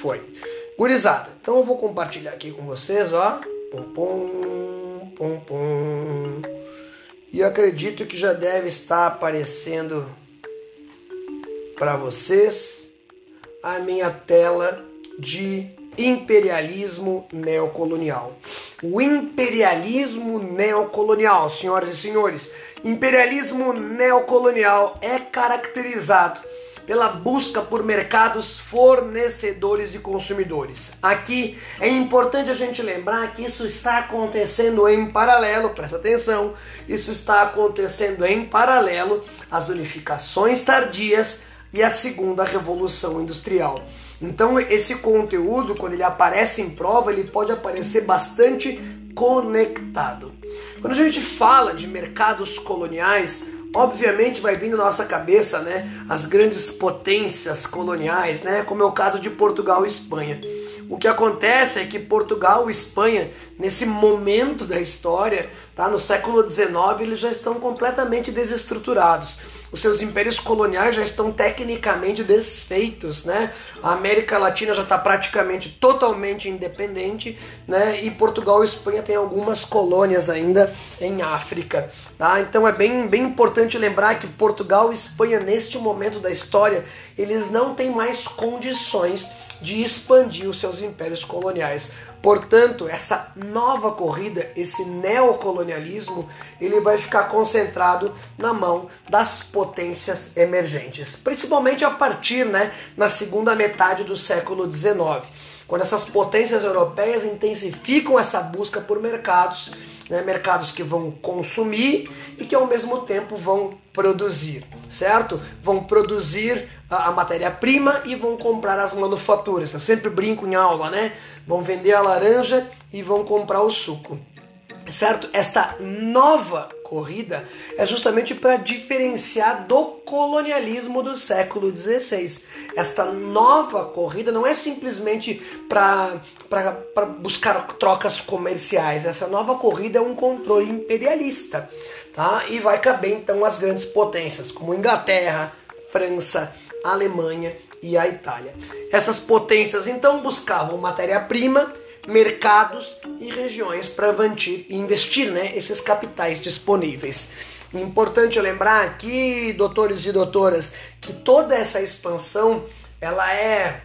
foi. Gurizada, então eu vou compartilhar aqui com vocês, ó. Pum, pum, pum, pum. E acredito que já deve estar aparecendo para vocês a minha tela de imperialismo neocolonial. O imperialismo neocolonial, senhoras e senhores, imperialismo neocolonial é caracterizado pela busca por mercados fornecedores e consumidores. Aqui é importante a gente lembrar que isso está acontecendo em paralelo, presta atenção, isso está acontecendo em paralelo às unificações tardias e à segunda revolução industrial. Então, esse conteúdo, quando ele aparece em prova, ele pode aparecer bastante conectado. Quando a gente fala de mercados coloniais, obviamente vai vir na nossa cabeça, né, as grandes potências coloniais, né, como é o caso de Portugal e Espanha. O que acontece é que Portugal e Espanha, nesse momento da história, tá, no século XIX, eles já estão completamente desestruturados. Os seus impérios coloniais já estão tecnicamente desfeitos, né? A América Latina já está praticamente totalmente independente, né? E Portugal e Espanha têm algumas colônias ainda em África, tá? Então é bem, bem importante lembrar que Portugal e Espanha, neste momento da história, eles não têm mais condições de expandir os seus impérios coloniais. Portanto, essa nova corrida, esse neocolonialismo, ele vai ficar concentrado na mão das potências emergentes, principalmente a partir, né, na segunda metade do século XIX, quando essas potências europeias intensificam essa busca por mercados né, mercados que vão consumir e que ao mesmo tempo vão produzir, certo? Vão produzir a, a matéria-prima e vão comprar as manufaturas. Eu sempre brinco em aula, né? Vão vender a laranja e vão comprar o suco certo? Esta nova corrida é justamente para diferenciar do colonialismo do século XVI. Esta nova corrida não é simplesmente para buscar trocas comerciais. Essa nova corrida é um controle imperialista, tá? E vai caber então as grandes potências como Inglaterra, França, Alemanha e a Itália. Essas potências então buscavam matéria-prima mercados e regiões para investir né, esses capitais disponíveis. Importante lembrar aqui, doutores e doutoras, que toda essa expansão ela é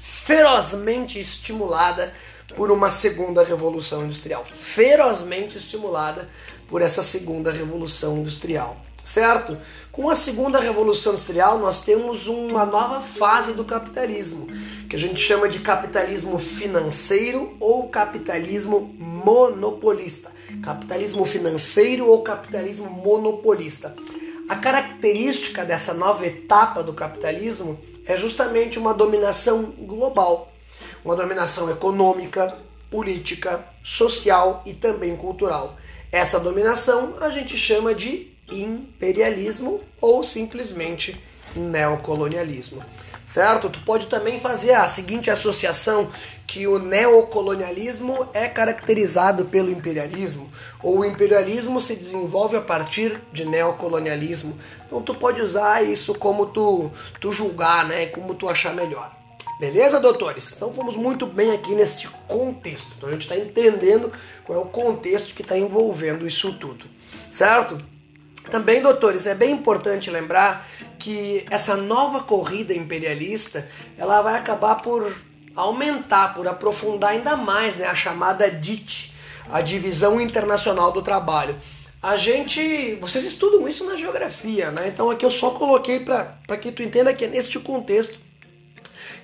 ferozmente estimulada por uma segunda revolução industrial, ferozmente estimulada por essa segunda revolução industrial certo? Com a segunda revolução industrial, nós temos uma nova fase do capitalismo, que a gente chama de capitalismo financeiro ou capitalismo monopolista. Capitalismo financeiro ou capitalismo monopolista. A característica dessa nova etapa do capitalismo é justamente uma dominação global, uma dominação econômica, política, social e também cultural. Essa dominação a gente chama de imperialismo ou simplesmente neocolonialismo. Certo? Tu pode também fazer a seguinte associação que o neocolonialismo é caracterizado pelo imperialismo, ou o imperialismo se desenvolve a partir de neocolonialismo. Então tu pode usar isso como tu, tu julgar, né? Como tu achar melhor. Beleza, doutores? Então fomos muito bem aqui neste contexto. Então a gente está entendendo qual é o contexto que está envolvendo isso tudo. Certo? Também, doutores, é bem importante lembrar que essa nova corrida imperialista ela vai acabar por aumentar, por aprofundar ainda mais né, a chamada DIT, a Divisão Internacional do Trabalho. A gente, vocês estudam isso na geografia, né? Então aqui eu só coloquei para que tu entenda que é neste contexto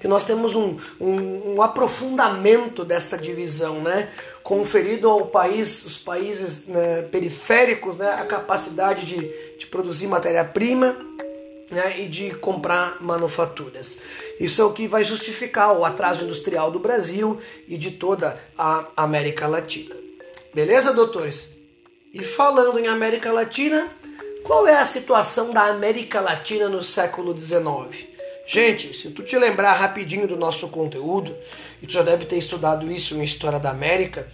que nós temos um, um, um aprofundamento desta divisão, né? conferido ao país, os países né, periféricos, né, a capacidade de, de produzir matéria-prima né, e de comprar manufaturas. Isso é o que vai justificar o atraso industrial do Brasil e de toda a América Latina. Beleza, doutores? E falando em América Latina, qual é a situação da América Latina no século XIX? Gente, se tu te lembrar rapidinho do nosso conteúdo, e tu já deve ter estudado isso em História da América,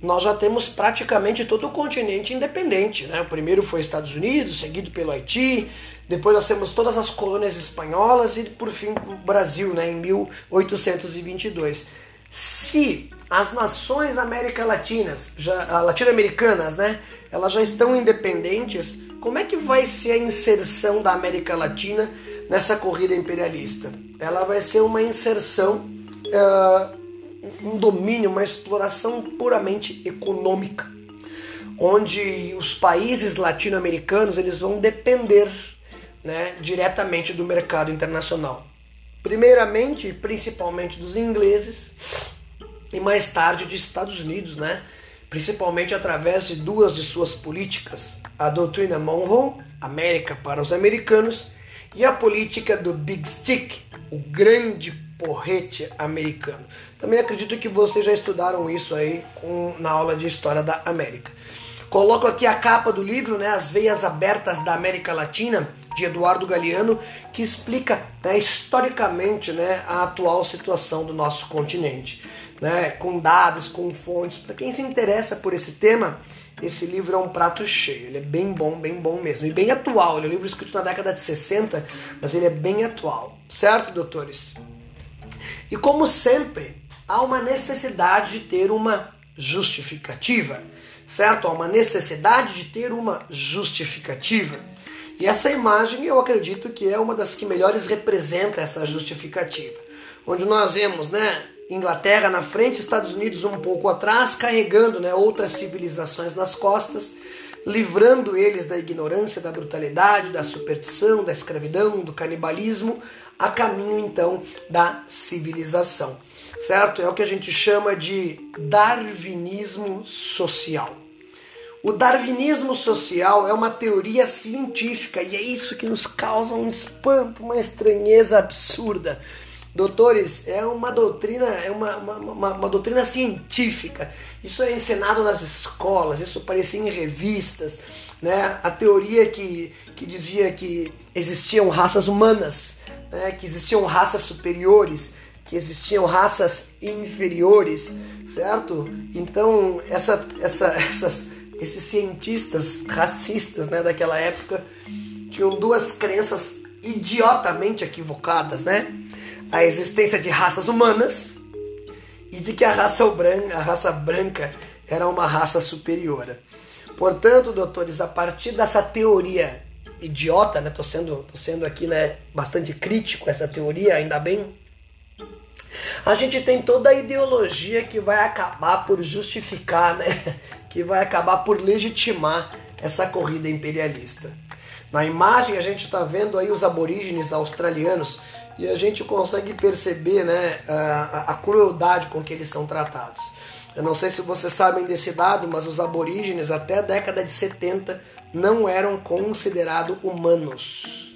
nós já temos praticamente todo o continente independente. Né? O primeiro foi Estados Unidos, seguido pelo Haiti, depois nós temos todas as colônias espanholas e por fim o Brasil, né, em 1822. Se as nações América Latinas, latino-americanas, né, elas já estão independentes, como é que vai ser a inserção da América Latina nessa corrida imperialista? Ela vai ser uma inserção, uh, um domínio, uma exploração puramente econômica, onde os países latino-americanos eles vão depender né, diretamente do mercado internacional. Primeiramente, principalmente dos ingleses e mais tarde de Estados Unidos, né? principalmente através de duas de suas políticas, a doutrina Monroe, América para os americanos, e a política do Big Stick, o grande porrete americano. Também acredito que vocês já estudaram isso aí com, na aula de História da América. Coloco aqui a capa do livro, né, As Veias Abertas da América Latina, de Eduardo Galeano, que explica né, historicamente né, a atual situação do nosso continente né, com dados, com fontes. Para quem se interessa por esse tema, esse livro é um prato cheio. Ele é bem bom, bem bom mesmo. E bem atual. Ele é um livro escrito na década de 60, mas ele é bem atual. Certo, doutores? E como sempre, há uma necessidade de ter uma justificativa. Certo? Há uma necessidade de ter uma justificativa. E essa imagem eu acredito que é uma das que melhores representa essa justificativa. Onde nós vemos, né, Inglaterra na frente, Estados Unidos um pouco atrás, carregando né, outras civilizações nas costas, livrando eles da ignorância, da brutalidade, da superstição, da escravidão, do canibalismo, a caminho então da civilização. Certo? É o que a gente chama de darwinismo social. O darwinismo social é uma teoria científica e é isso que nos causa um espanto, uma estranheza absurda Doutores, é uma doutrina, é uma, uma, uma, uma, doutrina científica. Isso é ensinado nas escolas, isso aparecia em revistas. Né? A teoria que, que dizia que existiam raças humanas, né? que existiam raças superiores, que existiam raças inferiores, certo? Então, essa, essa, essas, esses cientistas racistas né, daquela época tinham duas crenças idiotamente equivocadas, né? A existência de raças humanas e de que a raça branca, a raça branca era uma raça superior. Portanto, doutores, a partir dessa teoria idiota, né? Tô sendo, tô sendo aqui, né, bastante crítico essa teoria, ainda bem. A gente tem toda a ideologia que vai acabar por justificar, né? Que vai acabar por legitimar essa corrida imperialista. Na imagem a gente está vendo aí os aborígenes australianos e a gente consegue perceber né, a, a crueldade com que eles são tratados. Eu não sei se vocês sabem desse dado, mas os aborígenes até a década de 70 não eram considerados humanos.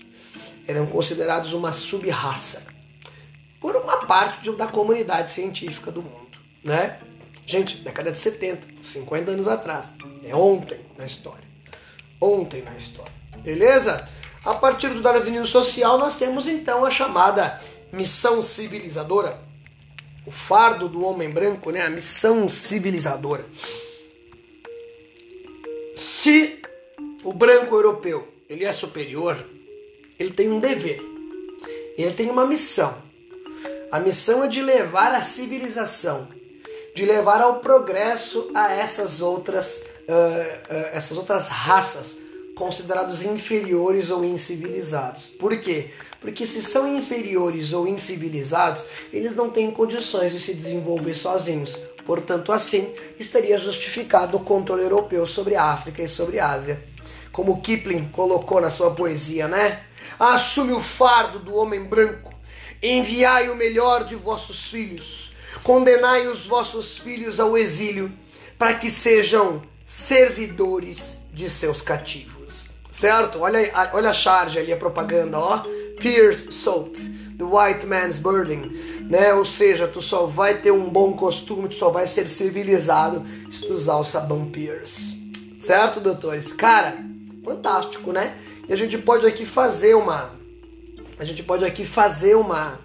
Eram considerados uma sub-raça. Por uma parte da comunidade científica do mundo. Né? Gente, década de 70, 50 anos atrás. É ontem na história. Ontem na história. Beleza? A partir do darwinismo social, nós temos então a chamada missão civilizadora, o fardo do homem branco, né? a missão civilizadora. Se o branco europeu ele é superior, ele tem um dever, ele tem uma missão. A missão é de levar a civilização, de levar ao progresso a essas outras, uh, uh, essas outras raças considerados inferiores ou incivilizados. Por quê? Porque se são inferiores ou incivilizados, eles não têm condições de se desenvolver sozinhos. Portanto, assim, estaria justificado o controle europeu sobre a África e sobre a Ásia. Como Kipling colocou na sua poesia, né? Assume o fardo do homem branco, enviai o melhor de vossos filhos, condenai os vossos filhos ao exílio, para que sejam servidores de seus cativos certo? Olha, olha a charge ali, a propaganda, ó. Pierce Soap, The White Man's Burden, né? Ou seja, tu só vai ter um bom costume, tu só vai ser civilizado se tu usar o sabão Pierce. Certo, doutores? Cara, fantástico, né? E a gente pode aqui fazer uma a gente pode aqui fazer uma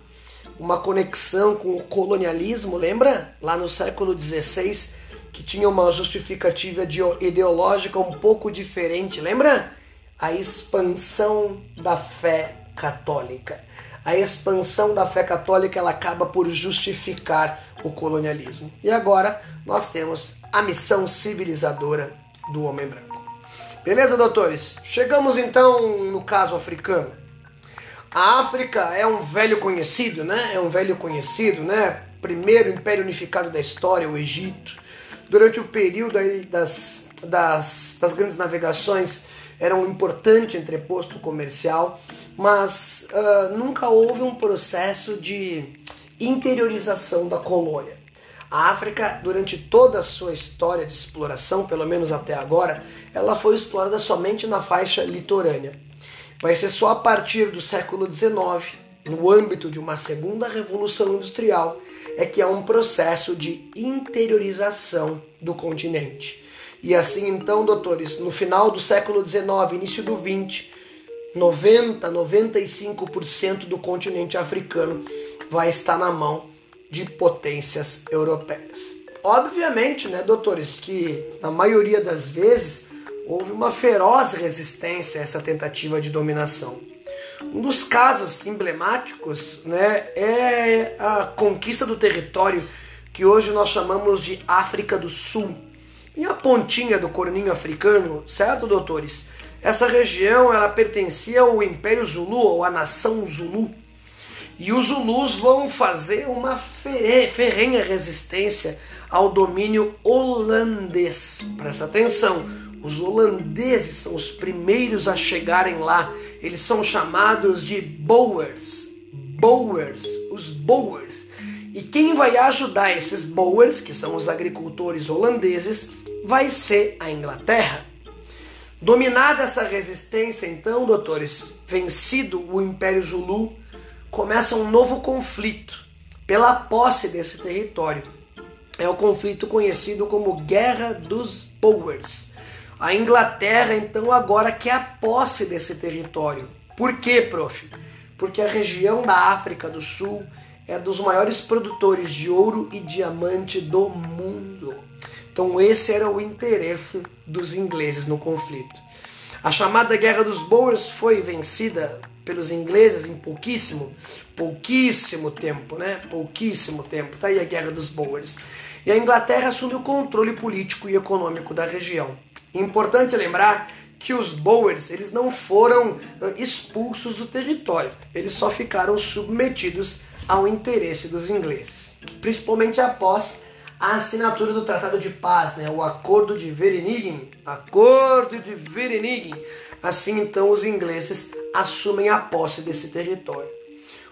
uma conexão com o colonialismo, lembra? Lá no século XVI, que tinha uma justificativa ideológica um pouco diferente. Lembra? A expansão da fé católica. A expansão da fé católica ela acaba por justificar o colonialismo. E agora nós temos a missão civilizadora do homem branco. Beleza, doutores? Chegamos então no caso africano. A África é um velho conhecido, né? É um velho conhecido, né? Primeiro império unificado da história, o Egito. Durante o período aí das, das, das grandes navegações, era um importante entreposto comercial, mas uh, nunca houve um processo de interiorização da colônia. A África, durante toda a sua história de exploração, pelo menos até agora, ela foi explorada somente na faixa litorânea. Vai ser só a partir do século XIX, no âmbito de uma segunda revolução industrial, é que há um processo de interiorização do continente. E assim então, doutores, no final do século XIX, início do XX, 90, 95% do continente africano vai estar na mão de potências europeias. Obviamente, né, doutores, que na maioria das vezes houve uma feroz resistência a essa tentativa de dominação. Um dos casos emblemáticos né, é a conquista do território que hoje nós chamamos de África do Sul. E a pontinha do corninho africano, certo, doutores? Essa região ela pertencia ao Império Zulu ou à nação Zulu. E os Zulus vão fazer uma ferrenha resistência ao domínio holandês. Presta atenção, os holandeses são os primeiros a chegarem lá. Eles são chamados de Boers. Boers, os Boers. E quem vai ajudar esses Boers, que são os agricultores holandeses, vai ser a Inglaterra. Dominada essa resistência, então, doutores, vencido o Império Zulu, começa um novo conflito pela posse desse território. É o conflito conhecido como Guerra dos Boers. A Inglaterra, então, agora quer a posse desse território. Por quê, prof? Porque a região da África do Sul é dos maiores produtores de ouro e diamante do mundo. Então, esse era o interesse dos ingleses no conflito. A chamada Guerra dos Boers foi vencida pelos ingleses em pouquíssimo, pouquíssimo tempo, né? Pouquíssimo tempo. Tá aí a Guerra dos Boers. E a Inglaterra assume o controle político e econômico da região. Importante lembrar que os Boers eles não foram expulsos do território, eles só ficaram submetidos ao interesse dos ingleses, principalmente após a assinatura do Tratado de Paz, né, o Acordo de Vereeniging, Acordo de Vereeniging. Assim então os ingleses assumem a posse desse território.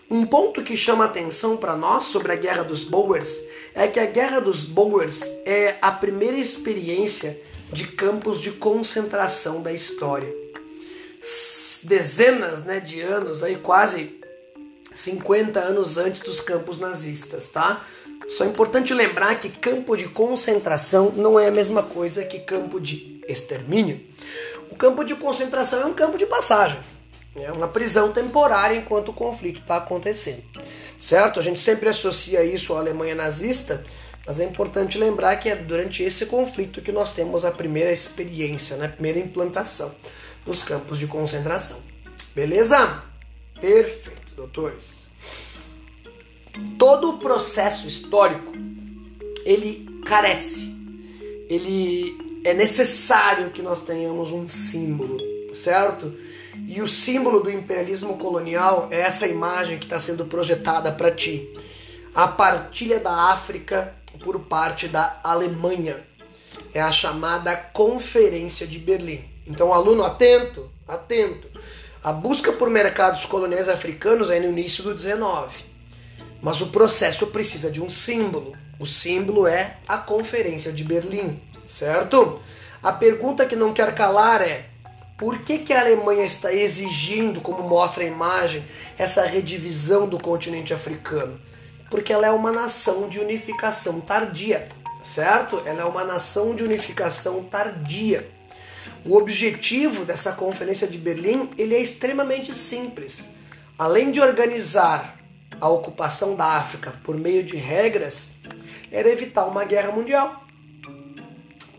Um ponto que chama atenção para nós sobre a Guerra dos Boers é que a Guerra dos Boers é a primeira experiência de campos de concentração da história. Dezenas né, de anos, aí quase 50 anos antes dos campos nazistas, tá? Só é importante lembrar que campo de concentração não é a mesma coisa que campo de extermínio. O campo de concentração é um campo de passagem, é uma prisão temporária enquanto o conflito está acontecendo, certo? A gente sempre associa isso à Alemanha nazista, mas é importante lembrar que é durante esse conflito que nós temos a primeira experiência, né? a primeira implantação dos campos de concentração. Beleza? Perfeito, doutores. Todo o processo histórico ele carece, ele é necessário que nós tenhamos um símbolo, certo? E o símbolo do imperialismo colonial é essa imagem que está sendo projetada para ti. A partilha da África por parte da Alemanha. É a chamada Conferência de Berlim. Então, aluno atento, atento. A busca por mercados coloniais africanos é no início do 19. Mas o processo precisa de um símbolo. O símbolo é a Conferência de Berlim, certo? A pergunta que não quer calar é: por que, que a Alemanha está exigindo, como mostra a imagem, essa redivisão do continente africano? porque ela é uma nação de unificação tardia, certo? Ela é uma nação de unificação tardia. O objetivo dessa conferência de Berlim ele é extremamente simples. Além de organizar a ocupação da África por meio de regras, era evitar uma guerra mundial.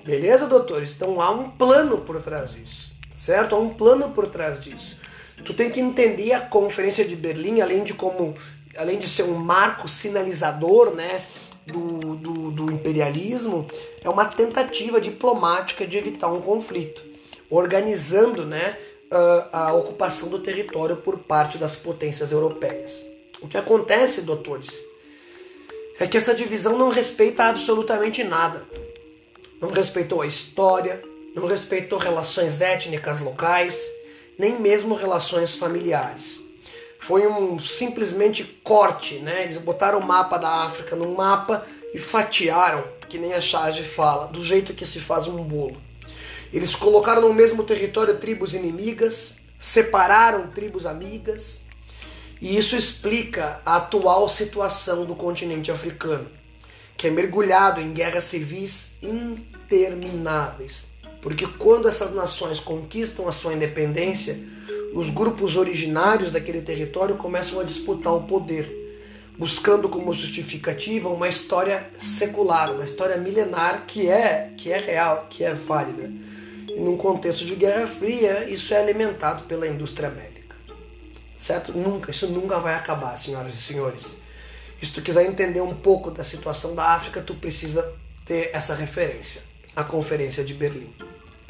Beleza, doutores? Então há um plano por trás disso, certo? Há um plano por trás disso. Tu tem que entender a Conferência de Berlim, além de como, além de ser um marco sinalizador, né, do, do, do imperialismo, é uma tentativa diplomática de evitar um conflito, organizando, né, a, a ocupação do território por parte das potências europeias. O que acontece, doutores, é que essa divisão não respeita absolutamente nada. Não respeitou a história, não respeitou relações étnicas locais, nem mesmo relações familiares. Foi um simplesmente corte, né? Eles botaram o mapa da África num mapa e fatiaram, que nem a Charge fala, do jeito que se faz um bolo. Eles colocaram no mesmo território tribos inimigas, separaram tribos amigas, e isso explica a atual situação do continente africano, que é mergulhado em guerras civis intermináveis. Porque quando essas nações conquistam a sua independência, os grupos originários daquele território começam a disputar o poder, buscando como justificativa uma história secular, uma história milenar que é, que é real, que é válida. E num contexto de Guerra Fria, isso é alimentado pela indústria médica. Certo? Nunca, isso nunca vai acabar, senhoras e senhores. Se tu quiser entender um pouco da situação da África, tu precisa ter essa referência, a Conferência de Berlim.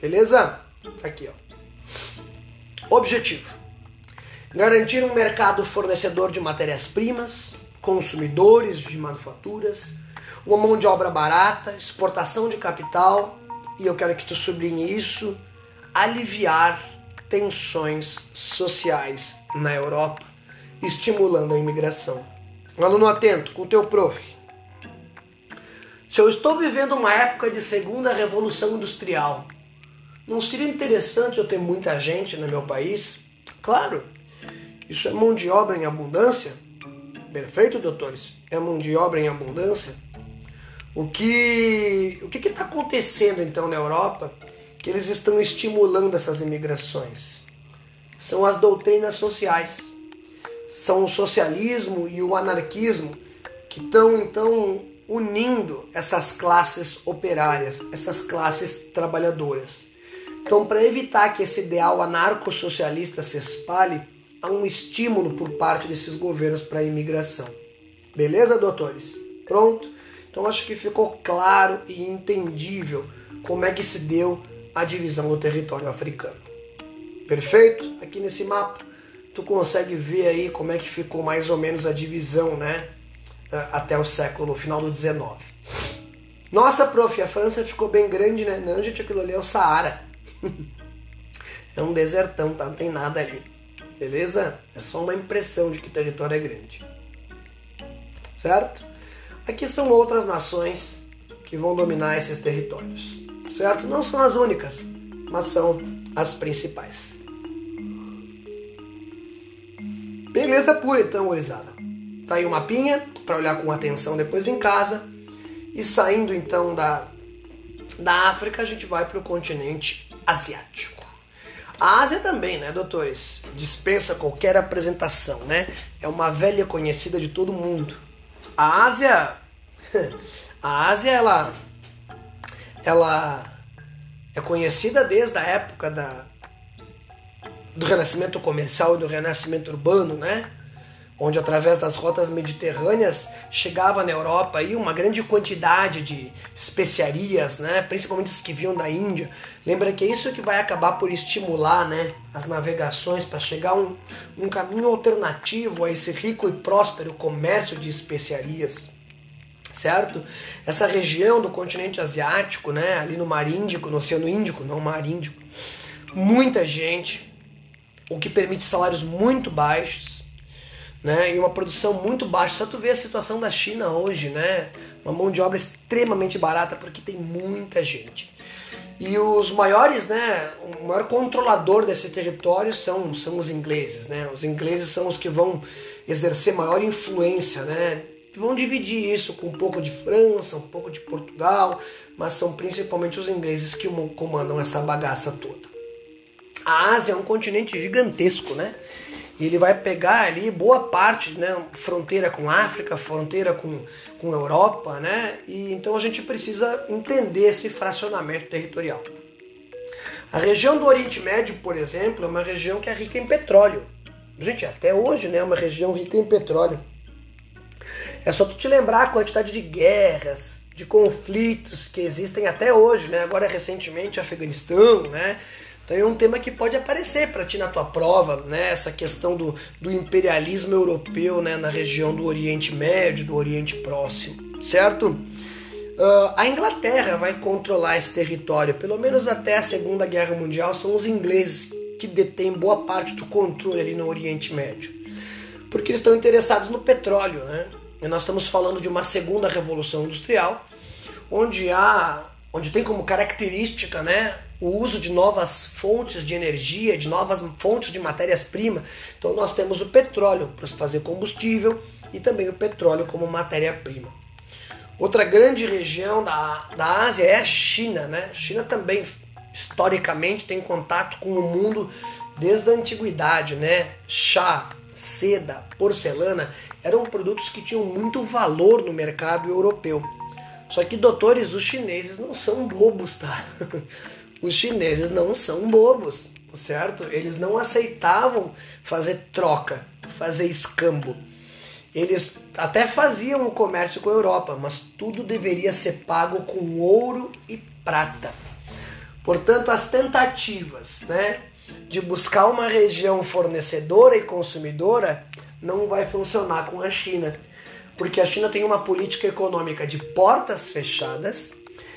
Beleza? Aqui, ó. Objetivo: garantir um mercado fornecedor de matérias-primas, consumidores de manufaturas, uma mão de obra barata, exportação de capital e eu quero que tu sublinhe isso, aliviar tensões sociais na Europa, estimulando a imigração. Aluno atento, com o teu prof. Se eu estou vivendo uma época de segunda revolução industrial, não seria interessante eu ter muita gente no meu país? Claro, isso é mão de obra em abundância. Perfeito, doutores? É mão de obra em abundância. O que o que está acontecendo então na Europa que eles estão estimulando essas imigrações? São as doutrinas sociais, são o socialismo e o anarquismo que estão então unindo essas classes operárias, essas classes trabalhadoras. Então, para evitar que esse ideal anarco-socialista se espalhe, há um estímulo por parte desses governos para a imigração. Beleza, doutores? Pronto? Então acho que ficou claro e entendível como é que se deu a divisão do território africano. Perfeito? Aqui nesse mapa tu consegue ver aí como é que ficou mais ou menos a divisão, né? Até o século final do 19. Nossa, prof, a França ficou bem grande, né? Não, gente, aquilo ali é o Saara. é um desertão, tá? Não tem nada ali. Beleza? É só uma impressão de que o território é grande. Certo? Aqui são outras nações que vão dominar esses territórios, certo? Não são as únicas, mas são as principais. Beleza pura então, gurizada. Tá aí o mapinha para olhar com atenção depois em casa. E saindo então da, da África, a gente vai para o continente asiático. A Ásia também, né, doutores? Dispensa qualquer apresentação, né? É uma velha conhecida de todo mundo. A Ásia, a Ásia ela, ela é conhecida desde a época da, do renascimento comercial e do renascimento urbano, né? Onde através das rotas mediterrâneas chegava na Europa aí uma grande quantidade de especiarias, né? Principalmente as que vinham da Índia. Lembra que é isso que vai acabar por estimular, né? As navegações para chegar um, um caminho alternativo a esse rico e próspero comércio de especiarias certo? Essa região do continente asiático, né, ali no Mar Índico, no Oceano Índico, não Mar Índico, muita gente, o que permite salários muito baixos, né, e uma produção muito baixa. Só tu vê a situação da China hoje, né, uma mão de obra extremamente barata porque tem muita gente. E os maiores, né, o maior controlador desse território são, são os ingleses, né? Os ingleses são os que vão exercer maior influência, né, vão dividir isso com um pouco de França, um pouco de Portugal, mas são principalmente os ingleses que comandam essa bagaça toda. A Ásia é um continente gigantesco, né? E ele vai pegar ali boa parte, né, fronteira com África, fronteira com, com Europa, né? E então a gente precisa entender esse fracionamento territorial. A região do Oriente Médio, por exemplo, é uma região que é rica em petróleo. Gente, até hoje, né, é uma região rica em petróleo. É só tu te lembrar a quantidade de guerras, de conflitos que existem até hoje, né? Agora recentemente Afeganistão, né? Então é um tema que pode aparecer para ti na tua prova, né? Essa questão do, do imperialismo europeu, né? Na região do Oriente Médio, do Oriente Próximo, certo? Uh, a Inglaterra vai controlar esse território, pelo menos até a Segunda Guerra Mundial, são os ingleses que detêm boa parte do controle ali no Oriente Médio, porque eles estão interessados no petróleo, né? Nós estamos falando de uma segunda revolução industrial, onde há, onde tem como característica, né, o uso de novas fontes de energia, de novas fontes de matérias-primas. Então nós temos o petróleo para se fazer combustível e também o petróleo como matéria-prima. Outra grande região da, da Ásia é a China, né? China também historicamente tem contato com o mundo desde a antiguidade, né? Chá, seda, porcelana eram produtos que tinham muito valor no mercado europeu. Só que, doutores, os chineses não são bobos, tá? Os chineses não são bobos, certo? Eles não aceitavam fazer troca, fazer escambo. Eles até faziam o comércio com a Europa, mas tudo deveria ser pago com ouro e prata. Portanto, as tentativas né, de buscar uma região fornecedora e consumidora não vai funcionar com a China, porque a China tem uma política econômica de portas fechadas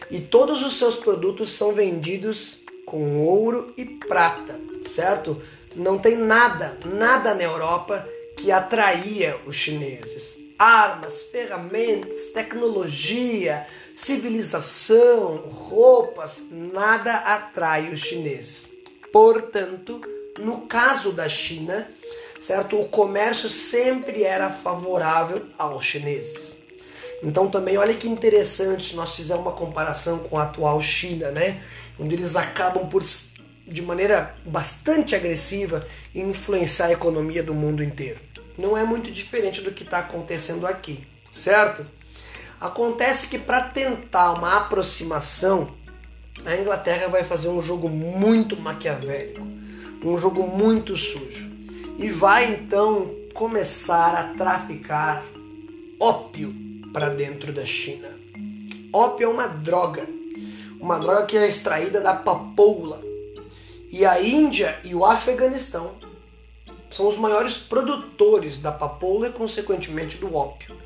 e todos os seus produtos são vendidos com ouro e prata, certo? Não tem nada, nada na Europa que atraía os chineses. Armas, ferramentas, tecnologia, civilização, roupas, nada atrai os chineses. Portanto, no caso da China, certo? O comércio sempre era favorável aos chineses. Então também olha que interessante nós fizermos uma comparação com a atual China, né? Onde eles acabam por de maneira bastante agressiva influenciar a economia do mundo inteiro. Não é muito diferente do que está acontecendo aqui, certo? Acontece que para tentar uma aproximação, a Inglaterra vai fazer um jogo muito maquiavélico, um jogo muito sujo e vai então começar a traficar ópio para dentro da China. Ópio é uma droga, uma droga que é extraída da papoula. E a Índia e o Afeganistão são os maiores produtores da papoula e, consequentemente, do ópio.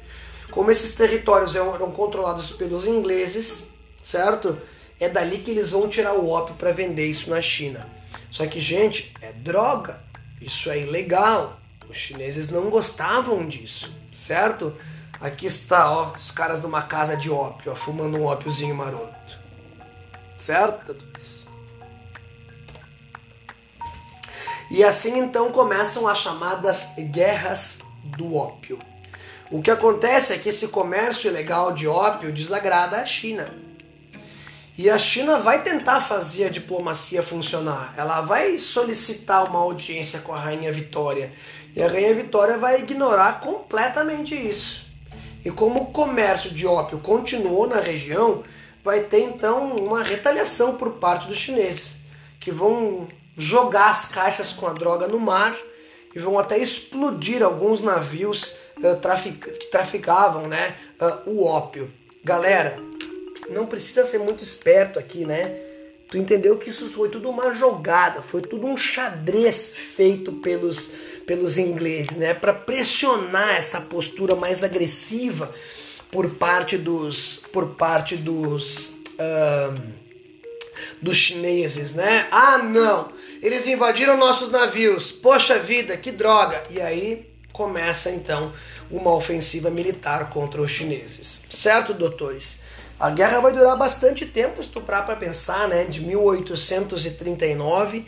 Como esses territórios eram controlados pelos ingleses, certo? É dali que eles vão tirar o ópio para vender isso na China. Só que, gente, é droga. Isso é ilegal. Os chineses não gostavam disso, certo? Aqui está, ó, os caras numa casa de ópio, ó, fumando um ópiozinho maroto. Certo? E assim então começam as chamadas guerras do ópio. O que acontece é que esse comércio ilegal de ópio desagrada a China. E a China vai tentar fazer a diplomacia funcionar. Ela vai solicitar uma audiência com a Rainha Vitória. E a Rainha Vitória vai ignorar completamente isso. E como o comércio de ópio continuou na região, vai ter então uma retaliação por parte dos chineses, que vão jogar as caixas com a droga no mar e vão até explodir alguns navios uh, trafic que traficavam né, uh, o ópio. Galera, não precisa ser muito esperto aqui, né? Tu entendeu que isso foi tudo uma jogada, foi tudo um xadrez feito pelos, pelos ingleses, né? Para pressionar essa postura mais agressiva por parte dos, por parte dos, uh, dos chineses, né? Ah, não! Eles invadiram nossos navios. Poxa vida, que droga! E aí começa então uma ofensiva militar contra os chineses, certo, doutores? A guerra vai durar bastante tempo, se tu para pensar, né? De 1839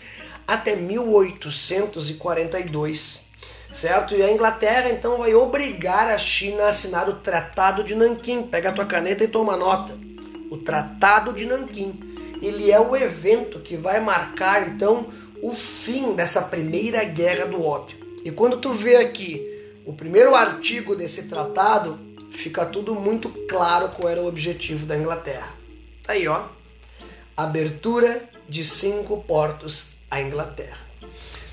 até 1842, certo? E a Inglaterra então vai obrigar a China a assinar o Tratado de Nanquim. Pega a tua caneta e toma nota. O Tratado de Nanquim. Ele é o evento que vai marcar então o fim dessa primeira guerra do ópio. E quando tu vê aqui o primeiro artigo desse tratado, fica tudo muito claro qual era o objetivo da Inglaterra. Tá aí, ó. Abertura de cinco portos à Inglaterra.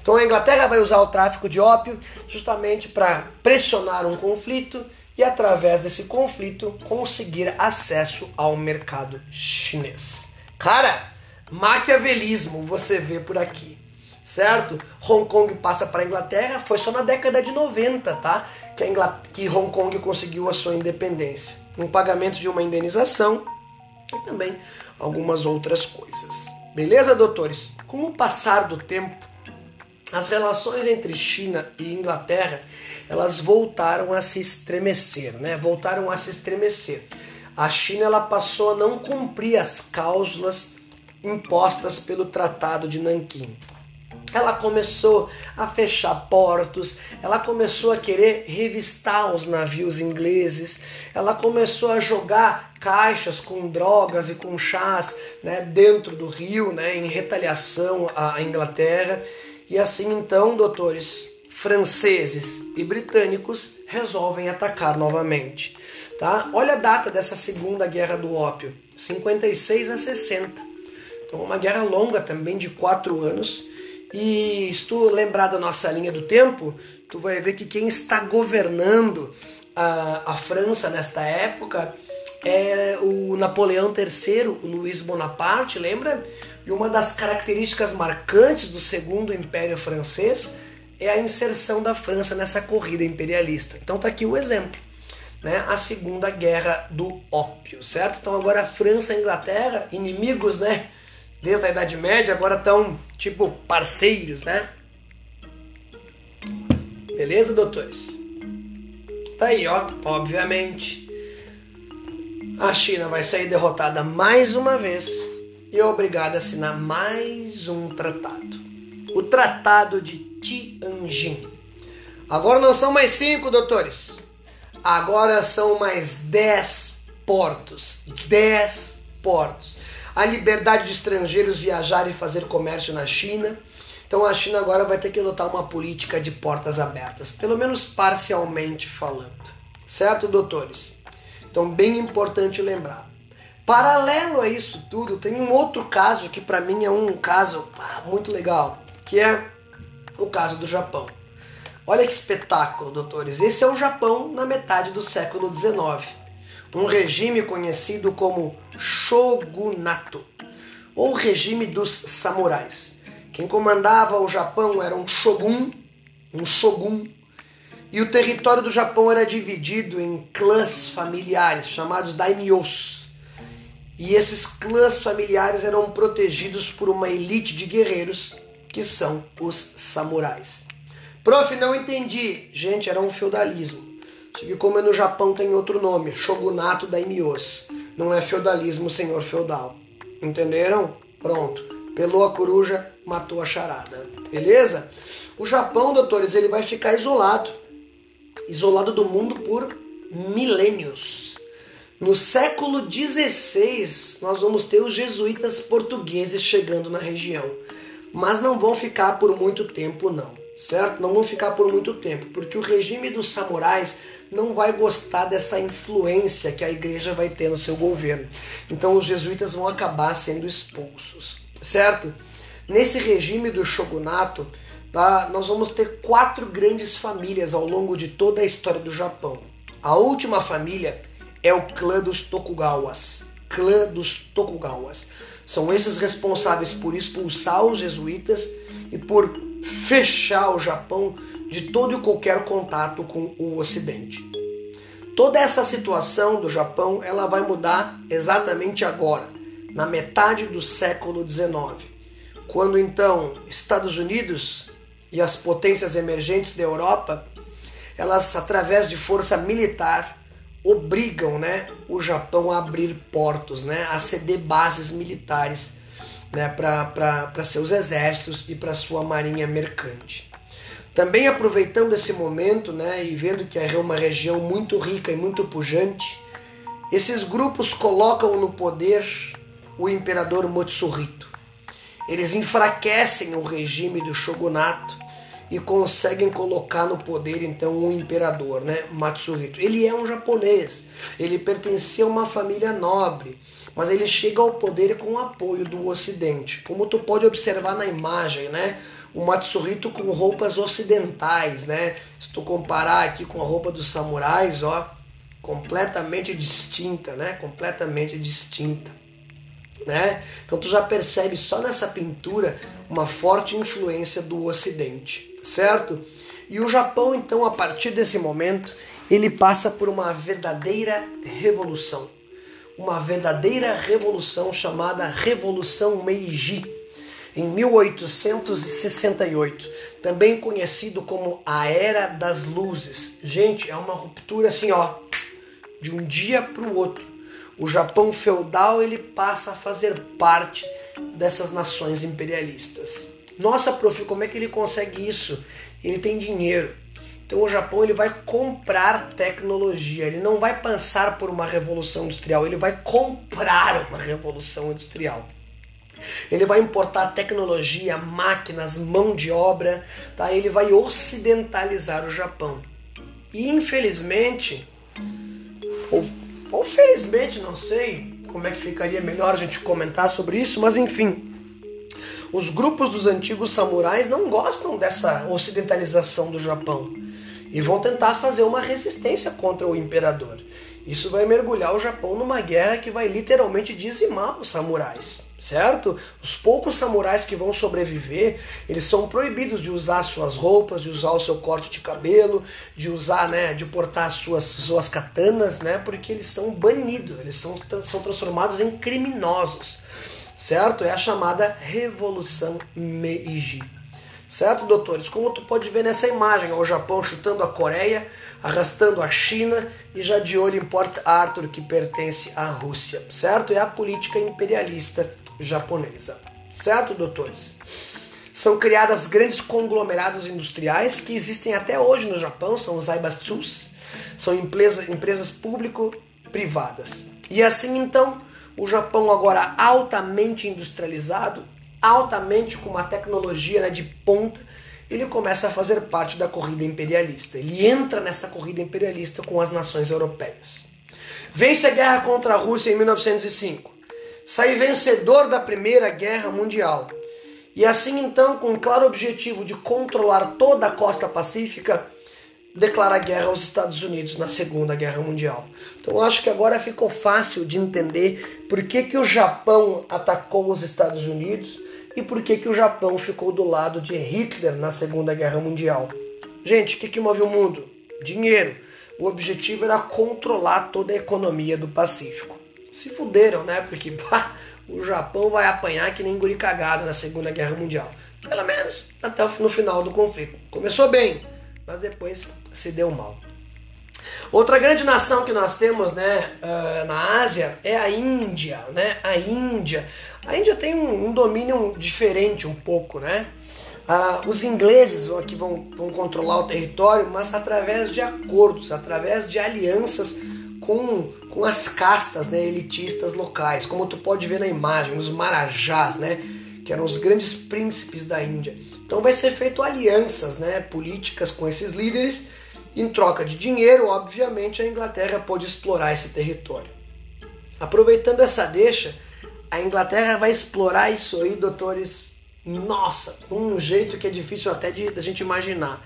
Então a Inglaterra vai usar o tráfico de ópio justamente para pressionar um conflito e através desse conflito conseguir acesso ao mercado chinês. Cara, maquiavelismo você vê por aqui, certo? Hong Kong passa para a Inglaterra, foi só na década de 90, tá? Que, a que Hong Kong conseguiu a sua independência. Um pagamento de uma indenização e também algumas outras coisas. Beleza, doutores? Com o passar do tempo, as relações entre China e Inglaterra elas voltaram a se estremecer, né? Voltaram a se estremecer. A China ela passou a não cumprir as cláusulas impostas pelo Tratado de Nanquim. Ela começou a fechar portos, ela começou a querer revistar os navios ingleses, ela começou a jogar caixas com drogas e com chás né, dentro do rio, né, em retaliação à Inglaterra. E assim então, doutores, franceses e britânicos resolvem atacar novamente. Tá? Olha a data dessa segunda guerra do ópio, 56 a 60. Então uma guerra longa também de quatro anos. E se tu lembrar da nossa linha do tempo, tu vai ver que quem está governando a, a França nesta época é o Napoleão III, o Luiz Bonaparte, lembra? E uma das características marcantes do segundo Império Francês é a inserção da França nessa corrida imperialista. Então tá aqui o exemplo, né? A Segunda Guerra do Ópio, certo? Então agora a França e a Inglaterra, inimigos, né? Desde a Idade Média, agora estão tipo parceiros, né? Beleza, doutores? Tá aí, ó, obviamente. A China vai sair derrotada mais uma vez e é obrigada a assinar mais um tratado. O Tratado de Tianjin. Agora não são mais cinco, doutores. Agora são mais dez portos. Dez portos. A liberdade de estrangeiros viajar e fazer comércio na China. Então a China agora vai ter que adotar uma política de portas abertas, pelo menos parcialmente falando. Certo, doutores? Então, bem importante lembrar. Paralelo a isso tudo, tem um outro caso que para mim é um caso muito legal, que é o caso do Japão. Olha que espetáculo, doutores. Esse é o Japão na metade do século XIX. Um regime conhecido como shogunato, ou regime dos samurais. Quem comandava o Japão era um shogun, um shogun, e o território do Japão era dividido em clãs familiares chamados daimyos. E esses clãs familiares eram protegidos por uma elite de guerreiros que são os samurais. Prof, não entendi. Gente, era um feudalismo. Que como é no Japão tem outro nome, Shogunato Daimyos. Não é feudalismo, senhor feudal. Entenderam? Pronto. Pelou a coruja, matou a charada. Beleza? O Japão, doutores, ele vai ficar isolado. Isolado do mundo por milênios. No século XVI, nós vamos ter os jesuítas portugueses chegando na região mas não vão ficar por muito tempo não, certo? Não vão ficar por muito tempo, porque o regime dos samurais não vai gostar dessa influência que a igreja vai ter no seu governo. Então os jesuítas vão acabar sendo expulsos, certo? Nesse regime do shogunato, tá, nós vamos ter quatro grandes famílias ao longo de toda a história do Japão. A última família é o clã dos Tokugawas. Clã dos Tokugawas. São esses responsáveis por expulsar os jesuítas e por fechar o Japão de todo e qualquer contato com o Ocidente. Toda essa situação do Japão ela vai mudar exatamente agora, na metade do século XIX, quando então Estados Unidos e as potências emergentes da Europa, elas através de força militar obrigam né, o Japão a abrir portos, né, a ceder bases militares né, para seus exércitos e para sua marinha mercante. Também aproveitando esse momento né, e vendo que é uma região muito rica e muito pujante, esses grupos colocam no poder o imperador Motsuhito. Eles enfraquecem o regime do shogunato e conseguem colocar no poder então um imperador, né, Matsuhito. Ele é um japonês, ele pertencia a uma família nobre, mas ele chega ao poder com o apoio do Ocidente. Como tu pode observar na imagem, né, o Matsuhito com roupas ocidentais, né? Se tu comparar aqui com a roupa dos samurais, ó, completamente distinta, né? Completamente distinta, né? Então tu já percebe só nessa pintura uma forte influência do Ocidente certo? E o Japão, então, a partir desse momento, ele passa por uma verdadeira revolução. Uma verdadeira revolução chamada Revolução Meiji, em 1868, também conhecido como a Era das Luzes. Gente, é uma ruptura assim, ó, de um dia para o outro. O Japão feudal ele passa a fazer parte dessas nações imperialistas. Nossa, prof, como é que ele consegue isso? Ele tem dinheiro. Então o Japão ele vai comprar tecnologia, ele não vai passar por uma revolução industrial, ele vai comprar uma revolução industrial. Ele vai importar tecnologia, máquinas, mão de obra, tá? Ele vai ocidentalizar o Japão. E infelizmente, ou, ou felizmente, não sei como é que ficaria melhor a gente comentar sobre isso, mas enfim, os grupos dos antigos samurais não gostam dessa ocidentalização do Japão e vão tentar fazer uma resistência contra o imperador. Isso vai mergulhar o Japão numa guerra que vai literalmente dizimar os samurais, certo? Os poucos samurais que vão sobreviver, eles são proibidos de usar suas roupas, de usar o seu corte de cabelo, de usar, né, de portar suas suas katanas, né, porque eles são banidos, eles são, são transformados em criminosos certo? É a chamada Revolução Meiji. Certo, doutores? Como tu pode ver nessa imagem, o Japão chutando a Coreia, arrastando a China e já de olho em Port Arthur, que pertence à Rússia, certo? É a política imperialista japonesa. Certo, doutores? São criadas grandes conglomerados industriais que existem até hoje no Japão, são os Aibatsus, são empresa, empresas público-privadas. E assim então, o Japão agora altamente industrializado, altamente com uma tecnologia né, de ponta, ele começa a fazer parte da corrida imperialista. Ele entra nessa corrida imperialista com as nações europeias. Vence a guerra contra a Rússia em 1905. Sai vencedor da Primeira Guerra Mundial. E assim então, com o claro objetivo de controlar toda a costa pacífica, declara guerra aos Estados Unidos na Segunda Guerra Mundial. Então acho que agora ficou fácil de entender por que, que o Japão atacou os Estados Unidos e por que, que o Japão ficou do lado de Hitler na Segunda Guerra Mundial. Gente, o que, que move o mundo? Dinheiro. O objetivo era controlar toda a economia do Pacífico. Se fuderam, né? Porque o Japão vai apanhar que nem guri cagado na Segunda Guerra Mundial. Pelo menos até no final do conflito. Começou bem, mas depois se deu mal. Outra grande nação que nós temos né, uh, na Ásia é a Índia. Né? A Índia. A Índia tem um, um domínio diferente um pouco, né? Uh, os ingleses vão, aqui vão, vão controlar o território, mas através de acordos, através de alianças com, com as castas né, elitistas locais, como tu pode ver na imagem, os marajás, né, que eram os grandes príncipes da Índia. Então vai ser feito alianças né, políticas com esses líderes. Em troca de dinheiro, obviamente, a Inglaterra pode explorar esse território. Aproveitando essa deixa, a Inglaterra vai explorar isso aí, doutores, nossa, um jeito que é difícil até de, de a gente imaginar.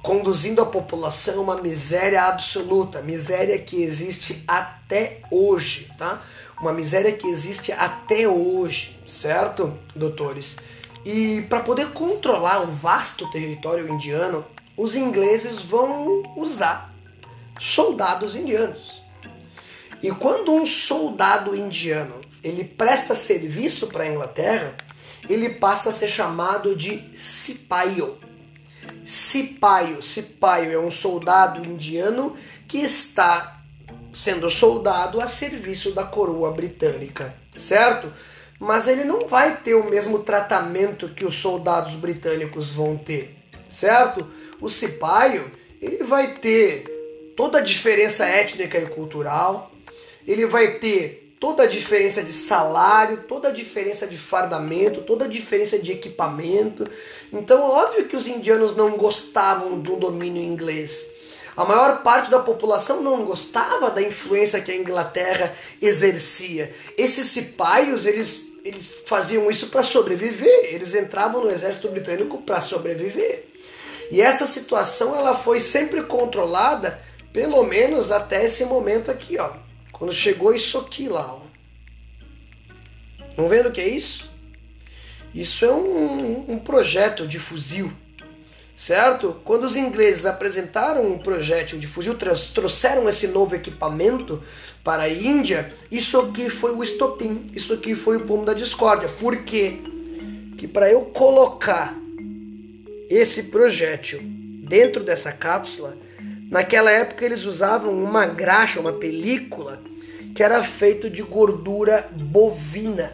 Conduzindo a população a uma miséria absoluta, miséria que existe até hoje, tá? Uma miséria que existe até hoje, certo, doutores? E para poder controlar o vasto território indiano, os ingleses vão usar soldados indianos. E quando um soldado indiano ele presta serviço para a Inglaterra, ele passa a ser chamado de sipaio. Sipaio, sipaio é um soldado indiano que está sendo soldado a serviço da coroa britânica, certo? mas ele não vai ter o mesmo tratamento que os soldados britânicos vão ter, certo? O cipaio, ele vai ter toda a diferença étnica e cultural, ele vai ter toda a diferença de salário, toda a diferença de fardamento, toda a diferença de equipamento. Então, óbvio que os indianos não gostavam um domínio inglês. A maior parte da população não gostava da influência que a Inglaterra exercia. Esses cipaios, eles, eles faziam isso para sobreviver. Eles entravam no exército britânico para sobreviver. E essa situação ela foi sempre controlada, pelo menos até esse momento aqui, ó. Quando chegou isso aqui lá, ó. Não vendo o que é isso? Isso é um, um projeto de fuzil certo? Quando os ingleses apresentaram um projétil de fuzil, trouxeram esse novo equipamento para a Índia, isso aqui foi o estopim, isso aqui foi o pomo da discórdia. Por quê? Que para eu colocar esse projétil dentro dessa cápsula, naquela época eles usavam uma graxa, uma película que era feito de gordura bovina.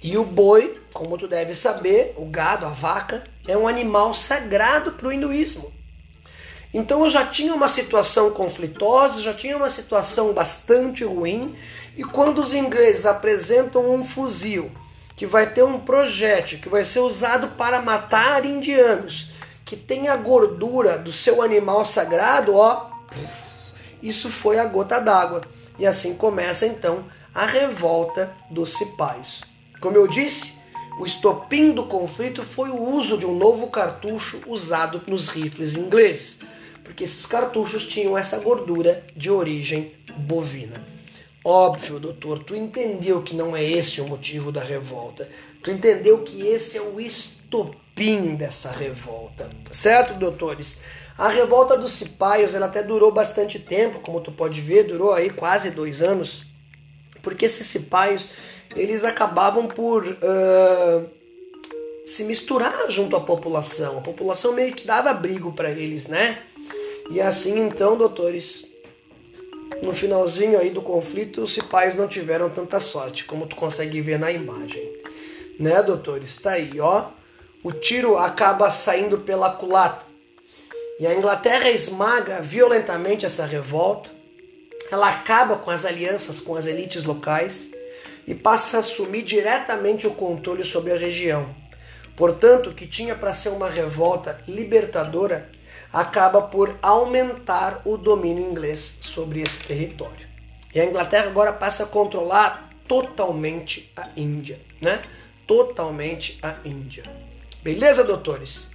E o boi, como tu deve saber, o gado, a vaca, é um animal sagrado para o hinduísmo. Então eu já tinha uma situação conflitosa, já tinha uma situação bastante ruim, e quando os ingleses apresentam um fuzil que vai ter um projétil que vai ser usado para matar indianos, que tem a gordura do seu animal sagrado, ó, isso foi a gota d'água. E assim começa então a revolta dos cipaios. Como eu disse, o estopim do conflito foi o uso de um novo cartucho usado nos rifles ingleses, porque esses cartuchos tinham essa gordura de origem bovina. Óbvio, doutor, tu entendeu que não é esse o motivo da revolta. Tu entendeu que esse é o estopim dessa revolta. Certo, doutores? A revolta dos cipaios ela até durou bastante tempo, como tu pode ver, durou aí quase dois anos, porque esses cipaios eles acabavam por uh, se misturar junto à população. A população meio que dava abrigo para eles, né? E assim então, doutores, no finalzinho aí do conflito, os cipais não tiveram tanta sorte, como tu consegue ver na imagem. Né, doutores? Tá aí, ó. O tiro acaba saindo pela culata. E a Inglaterra esmaga violentamente essa revolta. Ela acaba com as alianças com as elites locais e passa a assumir diretamente o controle sobre a região. Portanto, o que tinha para ser uma revolta libertadora acaba por aumentar o domínio inglês sobre esse território. E a Inglaterra agora passa a controlar totalmente a Índia, né? Totalmente a Índia. Beleza, doutores?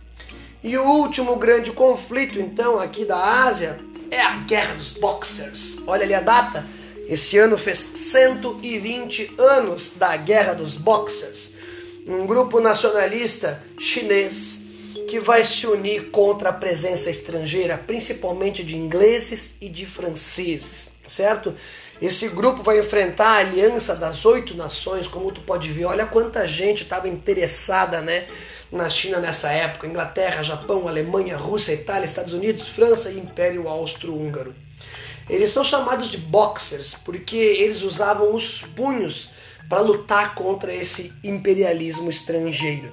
E o último grande conflito, então, aqui da Ásia é a Guerra dos Boxers. Olha ali a data, esse ano fez 120 anos da Guerra dos Boxers, um grupo nacionalista chinês que vai se unir contra a presença estrangeira, principalmente de ingleses e de franceses, certo? Esse grupo vai enfrentar a aliança das oito nações, como tu pode ver. Olha quanta gente estava interessada, né, na China nessa época: Inglaterra, Japão, Alemanha, Rússia, Itália, Estados Unidos, França e Império Austro-Húngaro. Eles são chamados de boxers porque eles usavam os punhos para lutar contra esse imperialismo estrangeiro.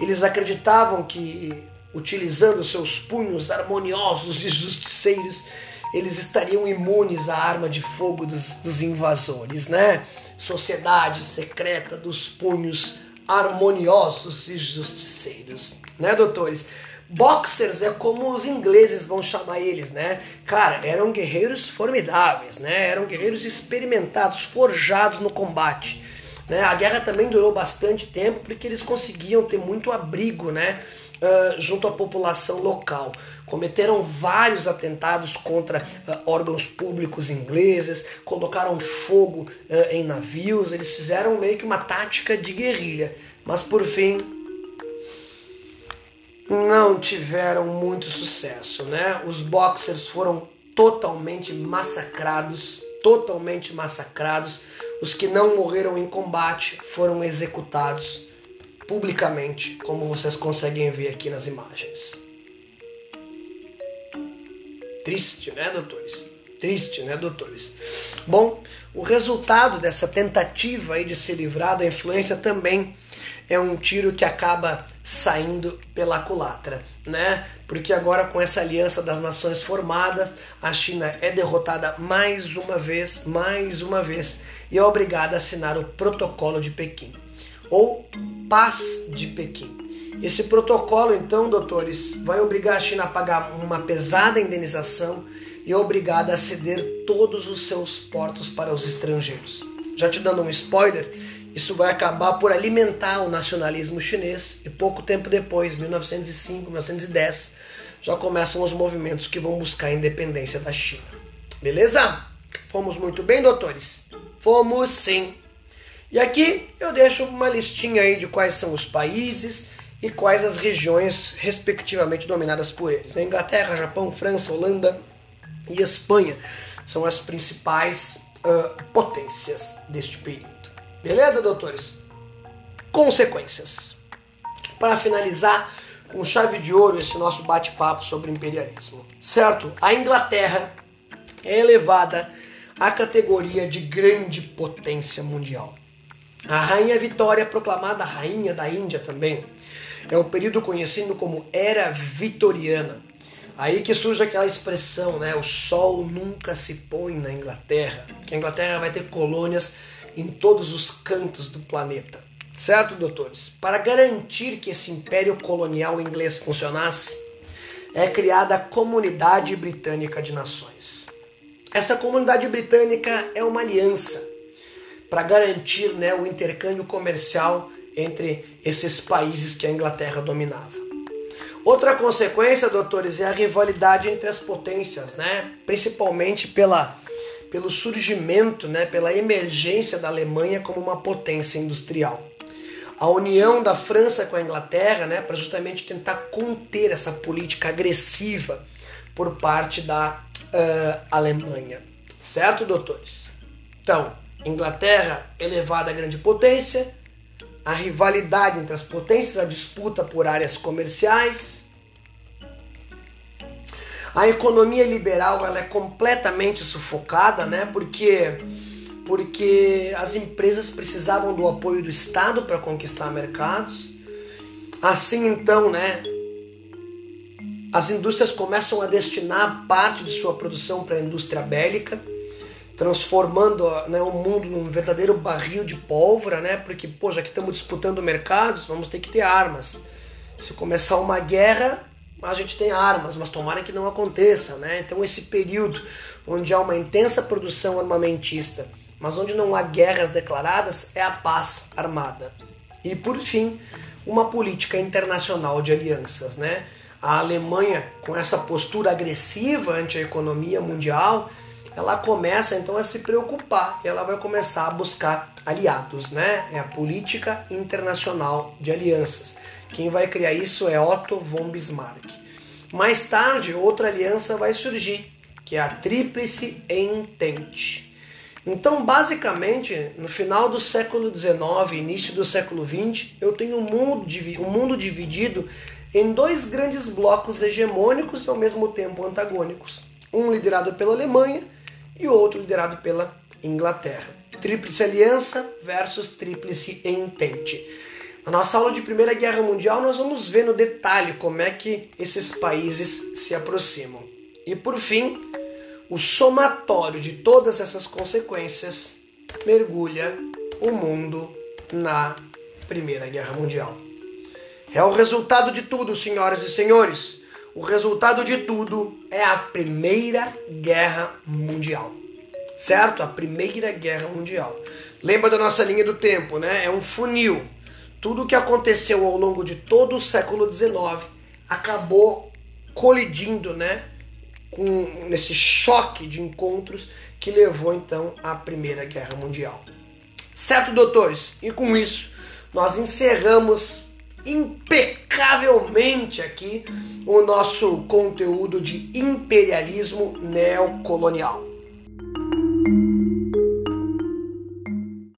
Eles acreditavam que, utilizando seus punhos harmoniosos e justiceiros, eles estariam imunes à arma de fogo dos, dos invasores, né? Sociedade secreta dos punhos harmoniosos e justiceiros, né, doutores? Boxers é como os ingleses vão chamar eles, né? Cara, eram guerreiros formidáveis, né? Eram guerreiros experimentados, forjados no combate. Né? A guerra também durou bastante tempo porque eles conseguiam ter muito abrigo, né? Uh, junto à população local. Cometeram vários atentados contra uh, órgãos públicos ingleses, colocaram fogo uh, em navios, eles fizeram meio que uma tática de guerrilha. Mas por fim, não tiveram muito sucesso, né? Os boxers foram totalmente massacrados, totalmente massacrados. Os que não morreram em combate foram executados publicamente, como vocês conseguem ver aqui nas imagens. Triste, né, doutores? Triste, né, doutores? Bom, o resultado dessa tentativa aí de se livrar da influência também é um tiro que acaba saindo pela culatra, né? Porque agora com essa aliança das nações formadas, a China é derrotada mais uma vez, mais uma vez, e é obrigada a assinar o Protocolo de Pequim, ou Paz de Pequim. Esse protocolo, então, doutores, vai obrigar a China a pagar uma pesada indenização e é obrigada a ceder todos os seus portos para os estrangeiros. Já te dando um spoiler, isso vai acabar por alimentar o nacionalismo chinês e pouco tempo depois, 1905, 1910, já começam os movimentos que vão buscar a independência da China. Beleza? Fomos muito bem, doutores? Fomos sim. E aqui eu deixo uma listinha aí de quais são os países e quais as regiões respectivamente dominadas por eles. Né? Inglaterra, Japão, França, Holanda e Espanha são as principais uh, potências deste período. Beleza, doutores? Consequências. Para finalizar com chave de ouro esse nosso bate-papo sobre imperialismo, certo? A Inglaterra é elevada à categoria de grande potência mundial. A rainha Vitória, proclamada rainha da Índia também, é um período conhecido como Era Vitoriana. Aí que surge aquela expressão, né? O sol nunca se põe na Inglaterra, que a Inglaterra vai ter colônias em todos os cantos do planeta. Certo, doutores? Para garantir que esse império colonial inglês funcionasse, é criada a Comunidade Britânica de Nações. Essa comunidade britânica é uma aliança para garantir né, o intercâmbio comercial entre esses países que a Inglaterra dominava. Outra consequência, doutores, é a rivalidade entre as potências, né? principalmente pela, pelo surgimento, né, pela emergência da Alemanha como uma potência industrial. A união da França com a Inglaterra, né, para justamente tentar conter essa política agressiva por parte da uh, Alemanha. Certo, doutores? Então, Inglaterra elevada grande potência, a rivalidade entre as potências, a disputa por áreas comerciais. A economia liberal ela é completamente sufocada, né? Porque porque as empresas precisavam do apoio do Estado para conquistar mercados. Assim, então, né? As indústrias começam a destinar parte de sua produção para a indústria bélica transformando né, o mundo num verdadeiro barril de pólvora, né? Porque, pô, já que estamos disputando mercados, vamos ter que ter armas. Se começar uma guerra, a gente tem armas, mas tomara que não aconteça, né? Então esse período onde há uma intensa produção armamentista, mas onde não há guerras declaradas, é a paz armada. E por fim, uma política internacional de alianças, né? A Alemanha, com essa postura agressiva ante a economia mundial, ela começa então a se preocupar, ela vai começar a buscar aliados, né? É a política internacional de alianças. Quem vai criar isso é Otto von Bismarck. Mais tarde, outra aliança vai surgir, que é a Tríplice Entente. Então, basicamente, no final do século XIX, início do século XX, eu tenho um mundo, um mundo dividido em dois grandes blocos hegemônicos e ao mesmo tempo antagônicos. Um liderado pela Alemanha e outro liderado pela Inglaterra. Tríplice Aliança versus Tríplice Entente. Na nossa aula de Primeira Guerra Mundial, nós vamos ver no detalhe como é que esses países se aproximam. E por fim, o somatório de todas essas consequências mergulha o mundo na Primeira Guerra Mundial. É o resultado de tudo, senhoras e senhores o resultado de tudo é a Primeira Guerra Mundial. Certo? A Primeira Guerra Mundial. Lembra da nossa linha do tempo, né? É um funil. Tudo o que aconteceu ao longo de todo o século XIX acabou colidindo, né? Com, nesse choque de encontros que levou então à Primeira Guerra Mundial. Certo, doutores? E com isso, nós encerramos impecavelmente aqui o nosso conteúdo de imperialismo neocolonial.